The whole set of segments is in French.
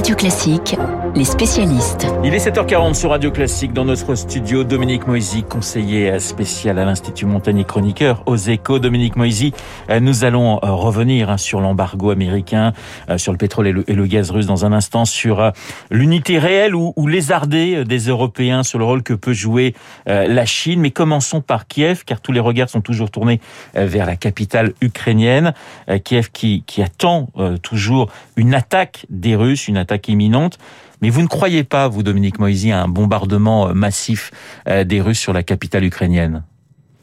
Radio Classique, les spécialistes. Il est 7h40 sur Radio Classique dans notre studio. Dominique Moisy, conseiller spécial à l'Institut Montagny Chroniqueur aux échos. Dominique Moisy, euh, nous allons euh, revenir hein, sur l'embargo américain, euh, sur le pétrole et le, gaz russe dans un instant, sur l'unité réelle ou, lézardée des Européens, sur le rôle que peut jouer la Chine. Mais commençons par Kiev, car tous les regards sont toujours tournés vers la capitale ukrainienne. Kiev qui, qui attend toujours une attaque des Russes, une attaque imminente. Mais vous ne croyez pas, vous, Dominique Moisy, à un bombardement euh, massif euh, des Russes sur la capitale ukrainienne?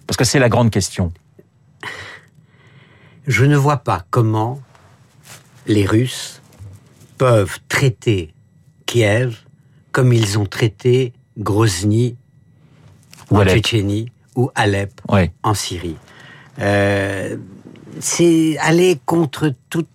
Parce que c'est la grande question. Je ne vois pas comment les Russes peuvent traiter Kiev comme ils ont traité Grozny ou en Tchétchénie ou Alep en Syrie. Euh, c'est aller contre toute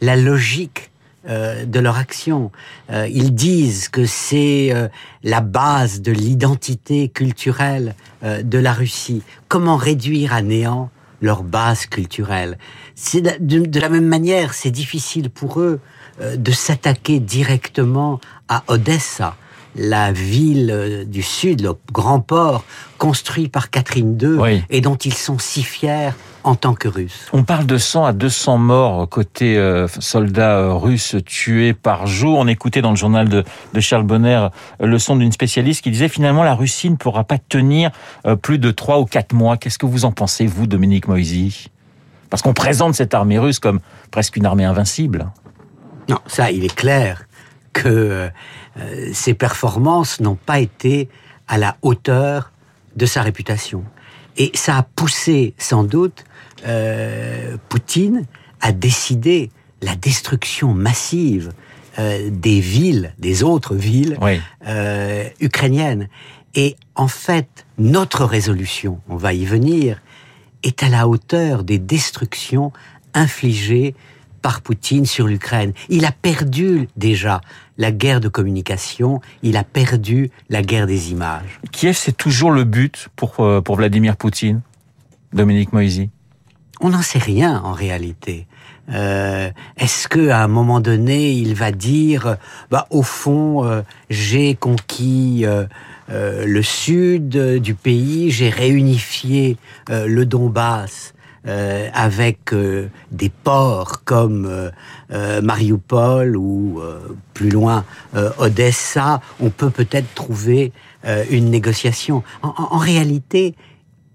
la logique euh, de leur action. Euh, ils disent que c'est euh, la base de l'identité culturelle de la Russie. Comment réduire à néant leur base culturelle? C'est de, la même manière, c'est difficile pour eux de s'attaquer directement à Odessa la ville euh, du Sud, le grand port, construit par Catherine II, et dont ils sont si fiers en tant que Russes. On parle de 100 à 200 morts côté euh, soldats euh, russes tués par jour. On écoutait dans le journal de, Charles Bonner le son d'une spécialiste qui disait finalement la Russie ne pourra pas tenir plus de 3 ou 4 mois. Qu'est-ce que vous en pensez, vous, Dominique Moisy? Parce qu'on présente cette armée russe comme presque une armée invincible. Non, ça, il est clair que euh, ses performances n'ont pas été à la hauteur de sa réputation. Et ça a poussé sans doute euh, Poutine à décider la destruction massive euh, des villes, des autres villes ukrainiennes. Et en fait, notre résolution, on va y venir, est à la hauteur des destructions infligées par Poutine sur l'Ukraine. Il a perdu déjà la guerre de communication, il a perdu la guerre des images. Kiev, c'est toujours le but pour, euh, pour Vladimir Poutine Dominique Moisy? On n'en sait rien en réalité. Euh, Est-ce que à un moment donné, il va dire, bah au fond, euh, j'ai conquis euh, le sud du pays, j'ai réunifié le Donbass euh, avec euh, des ports comme euh, Mariupol ou plus loin Odessa, on peut peut-être trouver une négociation. En, en, réalité,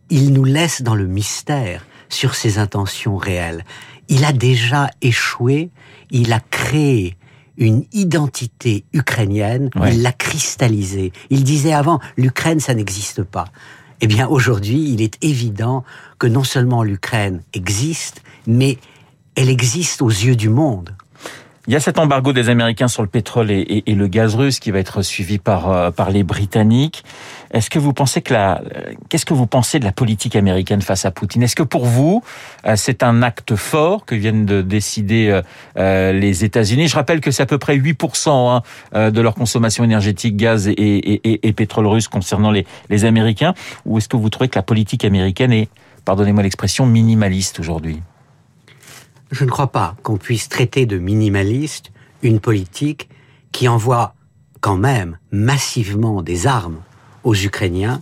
il nous laisse dans le mystère sur ses intentions réelles. Il a déjà échoué, il a créé une identité ukrainienne, il l'a cristallisée. Il disait avant, l'Ukraine, ça n'existe pas. Eh bien, aujourd'hui, il est évident que non seulement l'Ukraine existe, mais elle existe aux yeux du monde. Il y a cet embargo des Américains sur le pétrole et, le gaz russe qui va être suivi par euh, par les Britanniques. Est-ce que vous pensez que la qu'est-ce que vous pensez de la politique américaine face à Poutine? Est-ce que pour vous euh, c'est un acte fort que viennent de décider euh, les États-Unis? Je rappelle que c'est à peu près 8% hein, de leur consommation énergétique gaz et, pétrole russe concernant les Américains. Ou est-ce que vous trouvez que la politique américaine est, pardonnez-moi l'expression, minimaliste aujourd'hui? Je ne crois pas qu'on puisse traiter de minimaliste une politique qui envoie quand même massivement des armes aux Ukrainiens,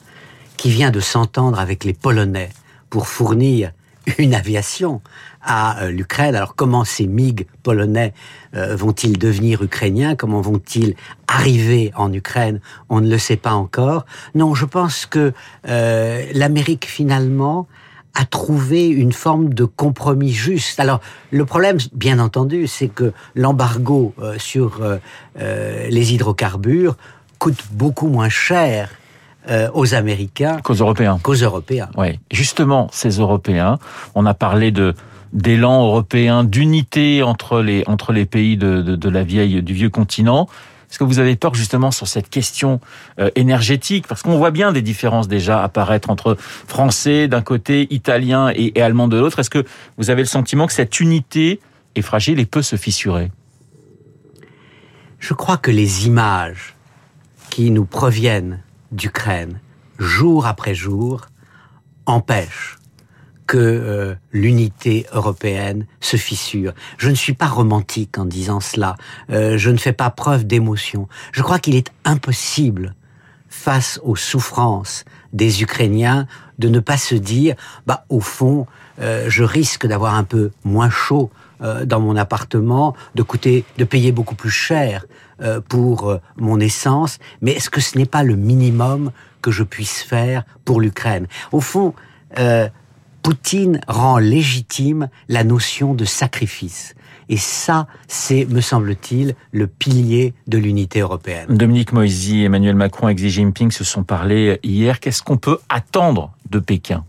qui vient de s'entendre avec les Polonais pour fournir une aviation à euh, l'Ukraine. Alors comment ces MiG polonais euh, vont-ils devenir ukrainiens? Comment vont-ils arriver en Ukraine? On ne le sait pas encore. Non, je pense que euh, l'Amérique finalement à trouver une forme de compromis juste. Alors, le problème, bien entendu, c'est que l'embargo euh, sur euh, euh, les hydrocarbures coûte beaucoup moins cher aux Américains qu'aux Européens. Qu'aux Européens. Oui, justement, ces Européens, on a parlé de d'élan européen, d'unité entre les entre les pays de, de, de la vieille du vieux continent. Est-ce que vous avez peur justement sur cette question euh, énergétique? Parce qu'on voit bien des différences déjà apparaître entre français d'un côté, italien et, et allemand de l'autre. Est-ce que vous avez le sentiment que cette unité est fragile et peut se fissurer? Je crois que les images qui nous proviennent d'Ukraine, jour après jour, empêchent que euh, l'unité européenne se fissure. Je ne suis pas romantique en disant cela. Euh, je ne fais pas preuve d'émotion. Je crois qu'il est impossible, face aux souffrances des Ukrainiens, de ne pas se dire, bah au fond, euh, je risque d'avoir un peu moins chaud dans mon appartement, de coûter, de payer beaucoup plus cher pour mon essence. Mais est-ce que ce n'est pas le minimum que je puisse faire pour l'Ukraine? Au fond. Euh, Poutine rend légitime la notion de sacrifice. Et ça, c'est, me semble-t-il, le pilier de l'unité européenne. Dominique Moisy, Emmanuel Macron et Xi Jinping se sont parlé hier. Qu'est-ce qu'on peut attendre de Pékin?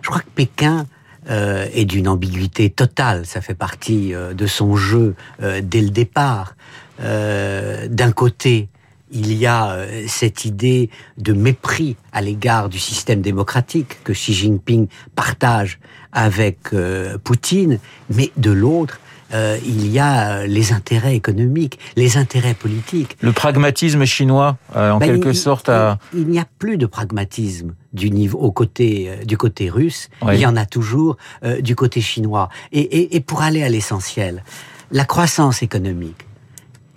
Je crois que Pékin euh, est d'une ambiguïté totale. Ça fait partie euh, de son jeu euh, dès le départ. D'un côté, il y a euh, cette idée de mépris à l'égard du système démocratique que Xi Jinping partage avec euh, Poutine, mais de l'autre, euh, il y a les intérêts économiques, les intérêts politiques. Le pragmatisme chinois, en ben, quelque sorte, a... il, n'y a plus de pragmatisme du niveau au côté du côté russe. Il y en a toujours du côté chinois. Et, et pour aller à l'essentiel, la croissance économique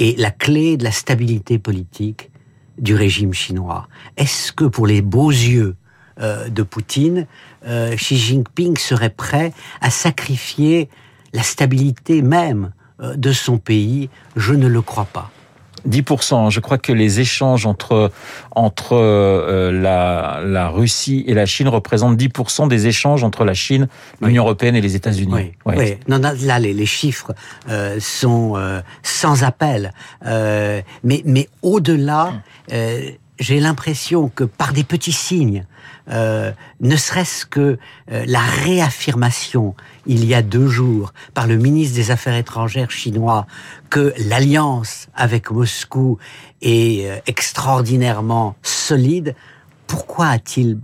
est la clé de la stabilité politique du régime chinois. Est-ce que pour les beaux yeux euh, de Poutine, euh, Xi Jinping serait prêt à sacrifier la stabilité même euh, de son pays? Je ne le crois pas. 10%. Je crois que les échanges entre entre euh, la, la Russie et la Chine représentent 10% des échanges entre la Chine, l'Union européenne et les États-Unis. Oui, oui. Non, là les, les chiffres euh, sont euh, sans appel. Euh, mais mais au-delà, euh, j'ai l'impression que par des petits signes, euh, ne serait-ce que la réaffirmation il y a deux jours par le ministre des Affaires étrangères chinois que l'alliance avec Moscou est euh, extraordinairement solide, pourquoi a-t-il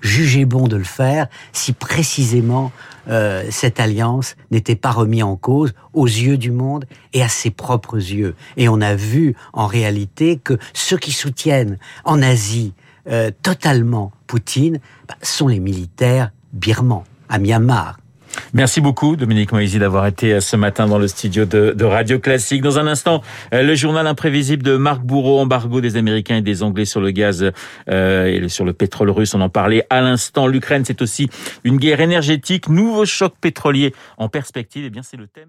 jugé bon de le faire si précisément euh, cette alliance n'était pas remise en cause aux yeux du monde et à ses propres yeux? Et on a vu en réalité que ceux qui soutiennent en Asie euh, totalement Poutine bah, sont les militaires birmans à Myanmar. Merci beaucoup, Dominique Moïse, d'avoir été euh, ce matin dans le studio de, de, Radio Classique. Dans un instant, euh, le journal imprévisible de Marc Bourreau, embargo des Américains et des Anglais sur le gaz euh, et sur le pétrole russe. On en parlait à l'instant. L'Ukraine, c'est aussi une guerre énergétique, nouveau choc pétrolier en perspective. Eh bien, c'est le thème.